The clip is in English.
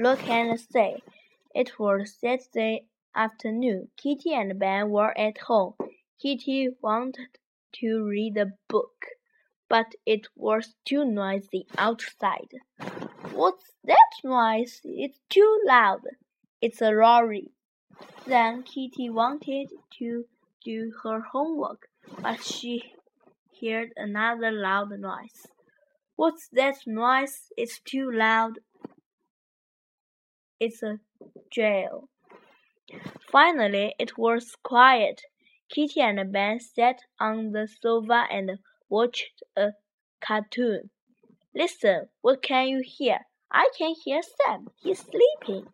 look and say. It was Saturday afternoon. Kitty and Ben were at home. Kitty wanted to read a book, but it was too noisy outside. What's that noise? It's too loud. It's a lorry. Then Kitty wanted to do her homework, but she heard another loud noise. What's that noise? It's too loud. It's a jail. Finally, it was quiet. Kitty and Ben sat on the sofa and watched a cartoon. Listen, what can you hear? I can hear Sam. He's sleeping.